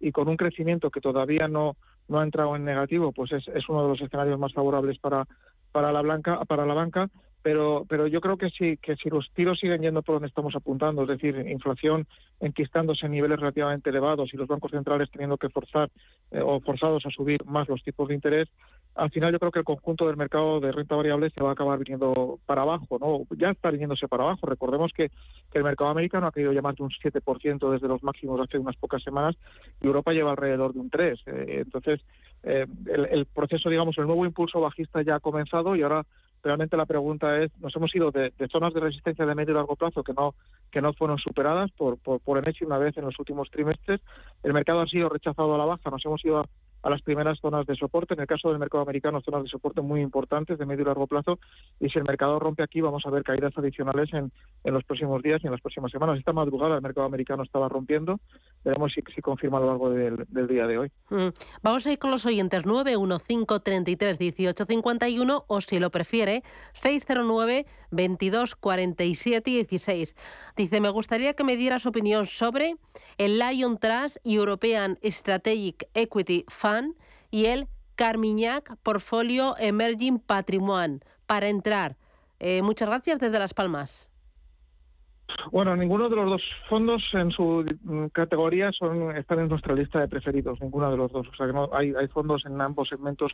y con un crecimiento que todavía no, ha entrado en negativo, pues es, uno de los escenarios más favorables para, la, blanca, para la banca pero pero yo creo que si los tiros siguen yendo por donde estamos apuntando, es decir, inflación enquistándose en niveles relativamente elevados y los bancos centrales teniendo que forzar eh, o forzados a subir más los tipos de interés, al final yo creo que el conjunto del mercado de renta variable se va a acabar viniendo para abajo, ¿no? Ya está viniéndose para abajo. Recordemos que, el mercado americano ha caído ya más de un 7% desde los máximos hace unas pocas semanas y Europa lleva alrededor de un 3%. Eh, entonces, eh, el, el proceso, digamos, el nuevo impulso bajista ya ha comenzado y ahora realmente la pregunta es, nos hemos ido de, zonas de resistencia de medio y largo plazo que no que no fueron superadas por, por, por una vez en los últimos trimestres. El mercado ha sido rechazado a la baja, nos hemos ido a, a las primeras zonas de soporte. En el caso del mercado americano, zonas de soporte muy importantes de medio y largo plazo. Y si el mercado rompe aquí, vamos a ver caídas adicionales en, en los próximos días y en las próximas semanas. Esta madrugada el mercado americano estaba rompiendo. Veremos si, si confirma a lo largo del, día de hoy. Mm. Vamos a ir con los oyentes 915 33 18 51 o si lo prefiere 609 22 47 16. Dice, me gustaría que me diera su opinión sobre el Lion Trust European Strategic Equity Fund y el Carmiñac Portfolio Emerging Patrimoine para entrar. Eh, muchas gracias desde Las Palmas. Bueno, ninguno de los dos fondos en su categoría son están en nuestra lista de preferidos, ninguno de los dos. O sea que no, hay, fondos en ambos segmentos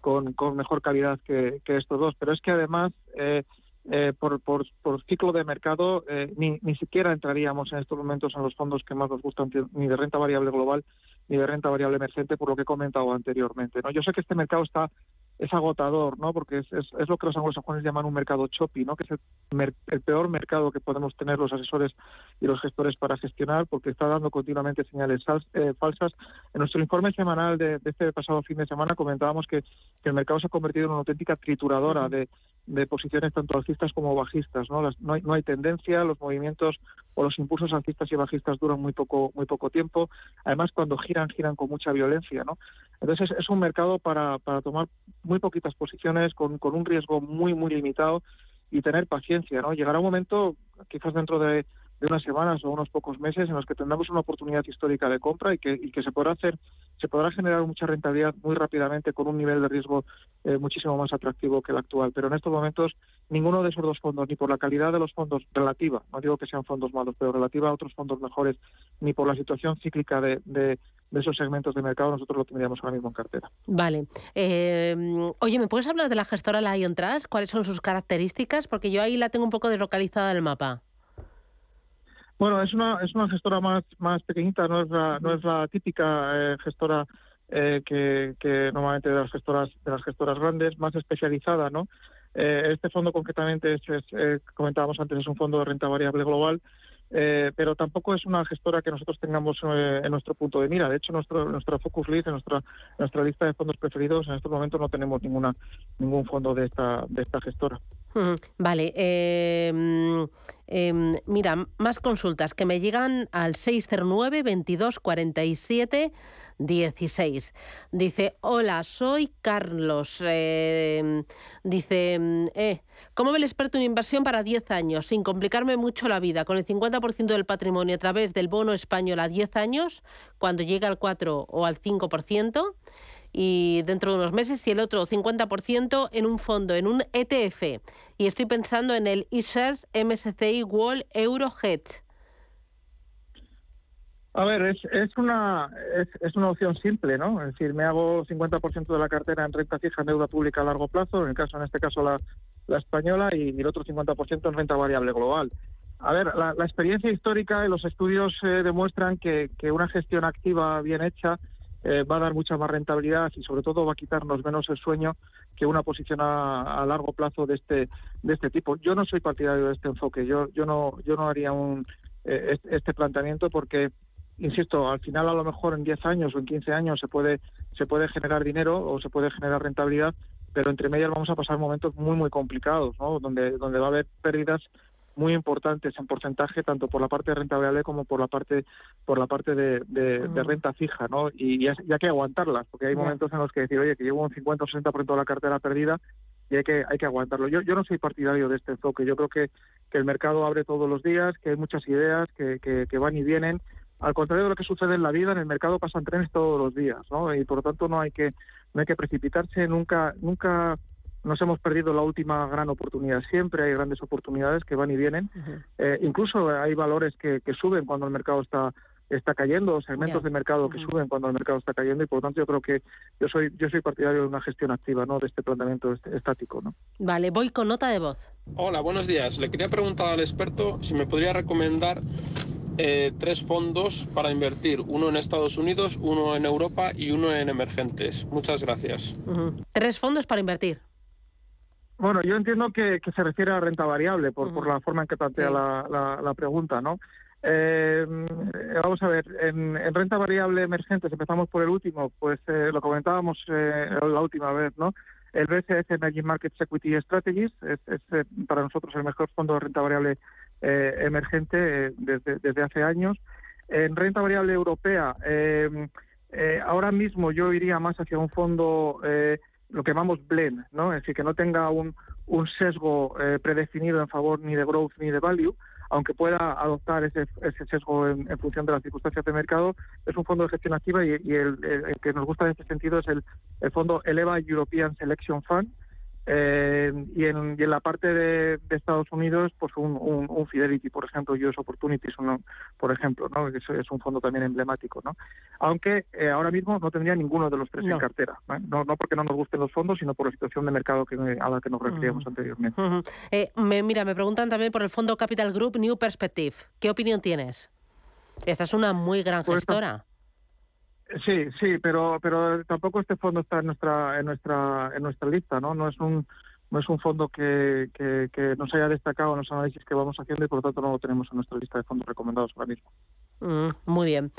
con, mejor calidad que, que, estos dos. Pero es que además eh, eh, por, por, ciclo de mercado, eh, ni, ni siquiera entraríamos en estos momentos en los fondos que más nos gustan, ni de renta variable global ni de renta variable emergente, por lo que he comentado anteriormente. ¿no? Yo sé que este mercado está es agotador, ¿no? Porque es, es, es, lo que los anglosajones llaman un mercado choppy, ¿no? Que es el, el, peor mercado que podemos tener los asesores y los gestores para gestionar, porque está dando continuamente señales eh, falsas. En nuestro informe semanal de, este pasado fin de semana comentábamos que, que, el mercado se ha convertido en una auténtica trituradora de, de posiciones tanto alcistas como bajistas, ¿no? Las, no, hay, no hay tendencia, los movimientos o los impulsos alcistas y bajistas duran muy poco muy poco tiempo. Además, cuando giran, giran con mucha violencia, ¿no? Entonces es, un mercado para, para tomar muy poquitas posiciones, con, con un riesgo muy, muy limitado y tener paciencia, ¿no? Llegará un momento, quizás dentro de, de unas semanas o unos pocos meses en los que tendremos una oportunidad histórica de compra y que, y que se podrá hacer, se podrá generar mucha rentabilidad muy rápidamente con un nivel de riesgo eh, muchísimo más atractivo que el actual. Pero en estos momentos ninguno de esos dos fondos, ni por la calidad de los fondos relativa, no digo que sean fondos malos, pero relativa a otros fondos mejores, ni por la situación cíclica de, de, esos segmentos de mercado, nosotros lo tendríamos ahora mismo en cartera. Vale. Eh, oye, ¿me puedes hablar de la gestora Lion Trust? ¿Cuáles son sus características? Porque yo ahí la tengo un poco deslocalizada del mapa. Bueno, es una, es una gestora más, más pequeñita, no es la, no es la típica eh, gestora eh, que, que, normalmente de las gestoras de las gestoras grandes, más especializada, ¿no? Eh, este fondo concretamente, es, es comentábamos antes, es un fondo de renta variable global eh, pero tampoco es una gestora que nosotros tengamos eh, en nuestro punto de mira. De hecho, nuestro, nuestra focus list, en nuestra, nuestra lista de fondos preferidos, en estos momentos no tenemos ninguna ningún fondo de esta, de esta gestora. Vale. Em, mira, más consultas que me llegan al 609 22 47 16. Dice, hola, soy Carlos. Em, dice, eh, ¿cómo ve el experto en inversión para 10 años, sin complicarme mucho la vida, con el 50% del patrimonio a través del bono español a 10 años, cuando llega al 4 o al 5%? y dentro de unos meses y el otro 50% en un fondo, en un ETF. Y estoy pensando en el eShares MSCI World Euro Hedge. A ver, es, es, una, es, es, una opción simple, ¿no? Es decir, me hago 50% de la cartera en renta fija en deuda pública a largo plazo, en el caso en este caso la, la española, y, el otro 50% en renta variable global. A ver, la, experiencia histórica y los estudios eh, demuestran que, que, una gestión activa bien hecha eh, va a dar mucha más rentabilidad y sobre todo va a quitarnos menos el sueño que una posición a, a, largo plazo de este de este tipo. Yo no soy partidario de este enfoque. Yo yo no yo no haría un eh, este planteamiento porque insisto, al final a lo mejor en 10 años o en 15 años se puede, se puede generar dinero o se puede generar rentabilidad, pero entre medias vamos a pasar momentos muy, muy complicados, ¿no? donde, donde va a haber pérdidas muy importantes en porcentaje tanto por la parte de renta variable como por la parte por la parte de, de, renta fija no y ya, hay que aguantarlas porque hay momentos en los que decir oye que llevo un 50 o 60% de la cartera perdida y hay que hay que aguantarlo yo yo no soy partidario de este enfoque yo creo que, que el mercado abre todos los días que hay muchas ideas que, que, que van y vienen al contrario de lo que sucede en la vida, en el mercado pasan trenes todos los días, ¿no? Y por lo tanto no hay que no hay que precipitarse, nunca nunca nos hemos perdido la última gran oportunidad. Siempre hay grandes oportunidades que van y vienen. eh, incluso hay valores que, que, suben cuando el mercado está está cayendo, segmentos de mercado que suben cuando el mercado está cayendo y por lo tanto yo creo que yo soy yo soy partidario de una gestión activa, no de este planteamiento estático, ¿no? Vale, voy con nota de voz. Hola, buenos días. Le quería preguntar al experto si me podría recomendar eh, tres fondos para invertir, uno en Estados Unidos, uno en Europa y uno en emergentes. Muchas gracias. Tres fondos para invertir. Bueno, yo entiendo que, se refiere a renta variable por, por la forma en que plantea la, la, pregunta, ¿no? Eh, vamos a ver, en, renta variable emergentes, empezamos por el último, pues eh, lo comentábamos la última vez, ¿no? El BCS Emerging Markets Equity Strategies es, es para nosotros el mejor fondo de renta variable eh, emergente eh, desde, desde, hace años. En renta variable europea, eh, ahora mismo yo iría más hacia un fondo, lo que llamamos blend, ¿no? es decir, que no tenga un, un sesgo predefinido en favor ni de growth ni de value, aunque pueda adoptar ese, ese sesgo en, función de las circunstancias de mercado, es un fondo de gestión activa y, el, que nos gusta en este sentido es el, el fondo Eleva European Selection Fund, eh, y, en, y, en, la parte de, Estados Unidos, pues un, un, Fidelity, por ejemplo, US Opportunities, por ejemplo, ¿no? que es, un fondo también emblemático. ¿no? Aunque eh, ahora mismo no tendría ninguno de los tres en cartera. ¿no? ¿no? porque no nos gusten los fondos, sino por la situación de mercado que, a la que nos referíamos anteriormente. Eh, me, mira, me preguntan también por el fondo Capital Group New Perspective. ¿Qué opinión tienes? Esta es una muy gran pues gestora. Sí, sí, pero pero tampoco este fondo está en nuestra en nuestra en nuestra lista, ¿no? No es un no es un fondo que, que, nos haya destacado en los análisis que vamos haciendo y por lo tanto no lo tenemos en nuestra lista de fondos recomendados ahora mismo. Mm, muy bien.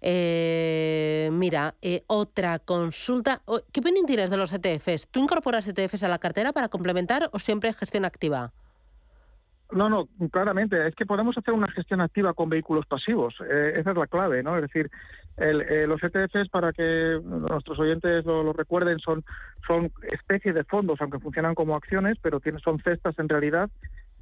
Eh, mira, eh, otra consulta. ¿Qué opinión tienes de los ETFs? ¿Tú incorporas ETFs a la cartera para complementar o siempre gestión activa? No, no, claramente. Es que podemos hacer una gestión activa con vehículos pasivos. Eh, esa es la clave, ¿no? Es decir, el, eh, los ETFs, para que nuestros oyentes lo, recuerden, son, son especies de fondos, aunque funcionan como acciones, pero tienen, son cestas en realidad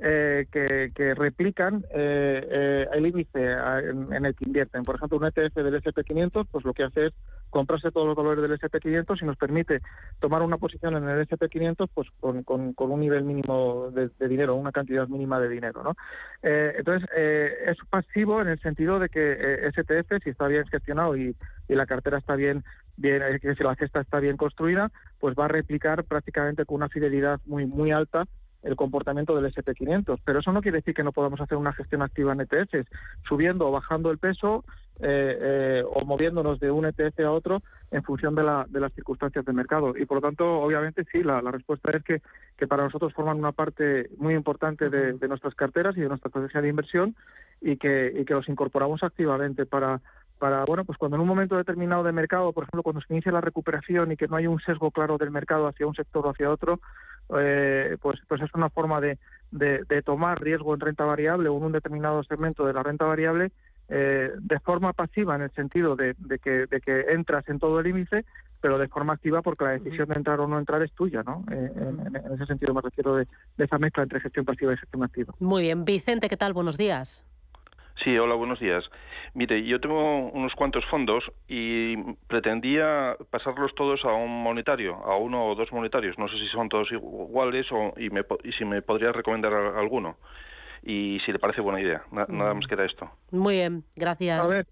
eh, que, replican eh, eh, el índice en, el que invierten. Por ejemplo, un ETF del SP500, pues lo que hace es comprarse todos los valores del SP500 y nos permite tomar una posición en el SP500 pues con, con, un nivel mínimo de, dinero, una cantidad mínima de dinero. ¿no? entonces, es pasivo en el sentido de que ese ETF, si está bien gestionado y, y la cartera está bien bien, si la cesta está bien construida, pues va a replicar prácticamente con una fidelidad muy muy alta el comportamiento del SP500. Pero eso no quiere decir que no podamos hacer una gestión activa en ETFs, subiendo o bajando el peso eh, eh, o moviéndonos de un ETF a otro en función de, la, de las circunstancias de mercado. Y por lo tanto, obviamente, sí, la, respuesta es que, que, para nosotros forman una parte muy importante de, nuestras carteras y de nuestra estrategia de inversión y que, y que los incorporamos activamente para para, bueno, pues cuando en un momento determinado de mercado, por ejemplo, cuando se inicia la recuperación y que no hay un sesgo claro del mercado hacia un sector o hacia otro, eh, pues, pues es una forma de, de, tomar riesgo en renta variable o en un determinado segmento de la renta variable eh, de forma pasiva en el sentido de, que, de que entras en todo el índice, pero de forma activa porque la decisión de entrar o no entrar es tuya, ¿no? Eh, en, en, ese sentido me refiero de, de esa mezcla entre gestión pasiva y gestión activa. Muy bien. Vicente, ¿qué tal? Buenos días. Sí, hola, buenos días. Mire, yo tengo unos cuantos fondos y pretendía pasarlos todos a un monetario, a uno o dos monetarios. No sé si son todos iguales o, y, y si me podría recomendar alguno y si le parece buena idea. nada más queda esto. Muy bien, gracias. A ver,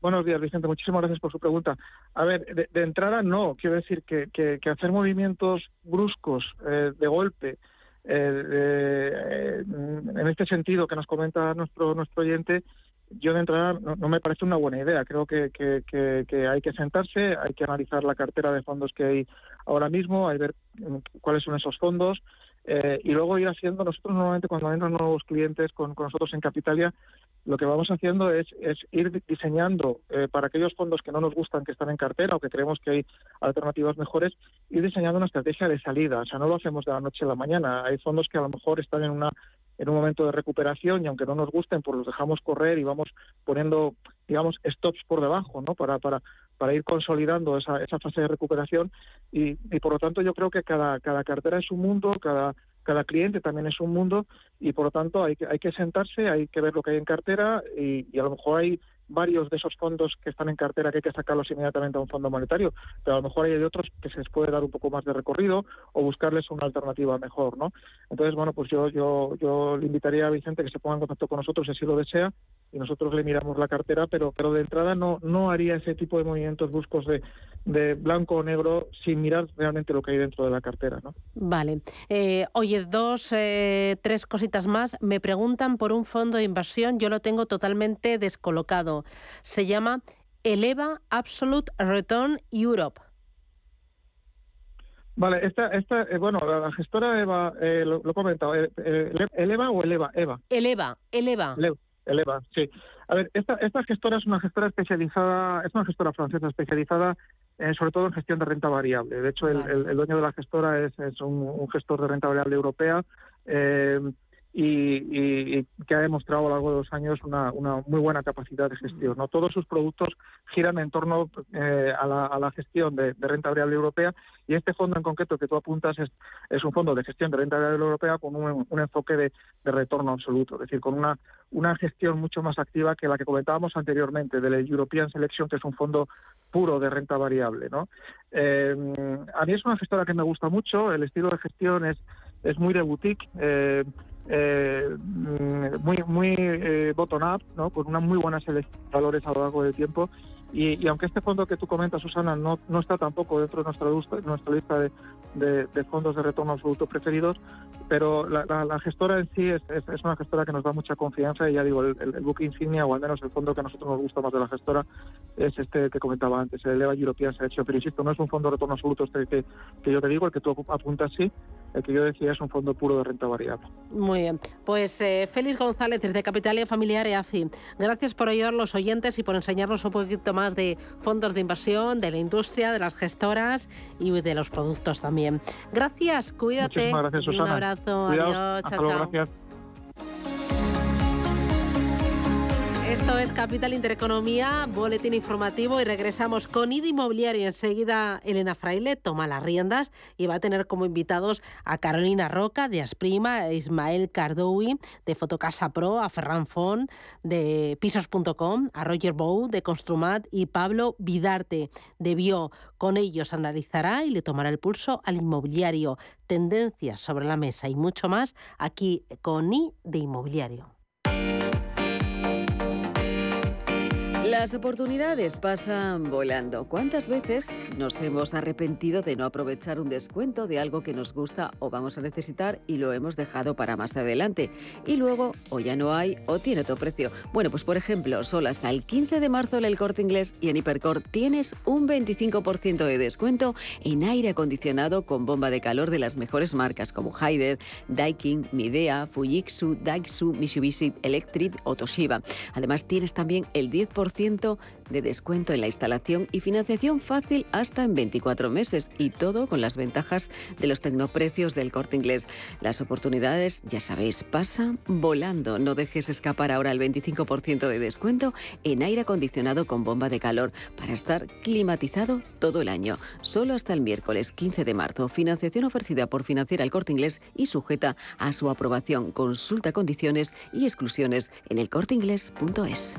buenos días, Vicente. Muchísimas gracias por su pregunta. A ver, de, entrada no. Quiero decir que, que, hacer movimientos bruscos eh, de golpe, eh, eh, en este sentido que nos comenta nuestro, nuestro oyente, yo de entrada no, me parece una buena idea. Creo que, que, hay que sentarse, hay que analizar la cartera de fondos que hay ahora mismo, hay que ver mm, cuáles son esos fondos, eh, y luego ir haciendo, nosotros normalmente cuando entran nuevos clientes con, nosotros en Capitalia, lo que vamos haciendo es, es ir diseñando eh, para aquellos fondos que no nos gustan, que están en cartera o que creemos que hay alternativas mejores, ir diseñando una estrategia de salida. O sea, no lo hacemos de la noche a la mañana. Hay fondos que a lo mejor están en una en un momento de recuperación y aunque no nos gusten, pues los dejamos correr y vamos poniendo, digamos, stops por debajo, ¿no? Para, para, para ir consolidando esa, esa fase de recuperación y, y por lo tanto yo creo que cada, cada cartera es un mundo, cada, cada cliente también es un mundo y por lo tanto hay que, hay que sentarse, hay que ver lo que hay en cartera y, y a lo mejor hay varios de esos fondos que están en cartera que hay que sacarlos inmediatamente a un fondo monetario, pero a lo mejor hay otros que se les puede dar un poco más de recorrido o buscarles una alternativa mejor, ¿no? Entonces, bueno, pues yo yo yo le invitaría a Vicente que se ponga en contacto con nosotros si así lo desea y nosotros le miramos la cartera, pero pero de entrada no no haría ese tipo de movimientos buscos de, de blanco o negro sin mirar realmente lo que hay dentro de la cartera, ¿no? Vale. Eh, oye, dos, eh, tres cositas más. Me preguntan por un fondo de inversión, yo lo tengo totalmente descolocado. Se llama Eleva Absolute Return Europe. Vale, esta, esta eh, bueno, la, gestora Eva, eh, lo, he comentado, eh, ¿Eleva o Eleva? Eva. Eleva, Eleva. Eleva, sí. A ver, esta, esta gestora es una gestora especializada, es una gestora francesa especializada sobre todo en gestión de renta variable. De hecho, el, dueño de la gestora es, un, gestor de renta variable europea. Y, que ha demostrado a lo largo de los años una, muy buena capacidad de gestión. ¿no? Todos sus productos giran en torno eh, a, la, gestión de, renta variable europea y este fondo en concreto que tú apuntas es, un fondo de gestión de renta variable europea con un, enfoque de, retorno absoluto, es decir, con una, una gestión mucho más activa que la que comentábamos anteriormente del European Selection, que es un fondo puro de renta variable. Eh, a mí es una gestora que me gusta mucho, el estilo de gestión es, es muy de boutique. Eh, eh, muy muy eh, bottom up, ¿no? con una muy buena selección de valores a lo largo del tiempo. Y, aunque este fondo que tú comentas, Susana, no, no está tampoco dentro de nuestra, nuestra lista de, de, fondos de retorno absoluto preferidos, pero la, gestora en sí es, es, una gestora que nos da mucha confianza y ya digo, el, el, book insignia o al menos el fondo que a nosotros nos gusta más de la gestora es este que comentaba antes, el EVA European Selection. Pero insisto, no es un fondo de retorno absoluto este que, que yo te digo, el que tú apuntas sí, el que yo decía es un fondo puro de renta variable. Muy bien, pues eh, Félix González desde Capitalia Familiar EAFI, gracias por a los oyentes y por enseñarnos un poquito más de fondos de inversión, de la industria, de las gestoras y de los productos también. Gracias, cuídate. Gracias, un abrazo, adiós, chao, chao. Gracias. Esto es Capital Intereconomía, boletín informativo y regresamos con ID Inmobiliario. Enseguida Elena Fraile toma las riendas y va a tener como invitados a Carolina Roca de Asprima, a Ismael Cardoui de Fotocasa Pro, a Ferran Font de Pisos.com, a Roger Bow de Construmat y Pablo Vidarte de Bio. Con ellos analizará y le tomará el pulso al inmobiliario, tendencias sobre la mesa y mucho más aquí con I de Inmobiliario. Las oportunidades pasan volando. ¿Cuántas veces nos hemos arrepentido de no aprovechar un descuento de algo que nos gusta o vamos a necesitar y lo hemos dejado para más adelante? Y luego o ya no hay o tiene otro precio. Bueno, pues por ejemplo, solo hasta el 15 de marzo en el corte inglés y en Hipercor tienes un 25% de descuento en aire acondicionado con bomba de calor de las mejores marcas como Haider, Daikin, Midea, Fujitsu, Daisu, Mitsubishi Electric o Toshiba. Además tienes también el 10% de descuento en la instalación y financiación fácil hasta en 24 meses y todo con las ventajas de los tecnoprecios del corte inglés. Las oportunidades, ya sabéis, pasan volando. No dejes escapar ahora el 25% de descuento en aire acondicionado con bomba de calor para estar climatizado todo el año. Solo hasta el miércoles 15 de marzo. Financiación ofrecida por Financiera el Corte Inglés y sujeta a su aprobación. Consulta condiciones y exclusiones en elcorteinglés.es.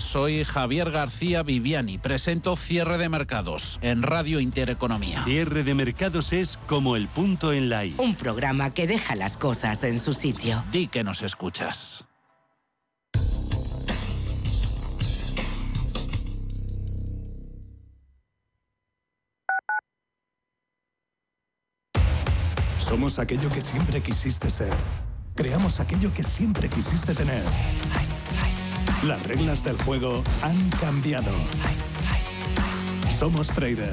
soy Javier García Viviani. Presento Cierre de Mercados en Radio Intereconomía. Cierre de mercados es como el punto en la I. Un programa que deja las cosas en su sitio. Di que nos escuchas. Somos aquello que siempre quisiste ser. Creamos aquello que siempre quisiste tener. Las reglas del juego han cambiado. Somos traders.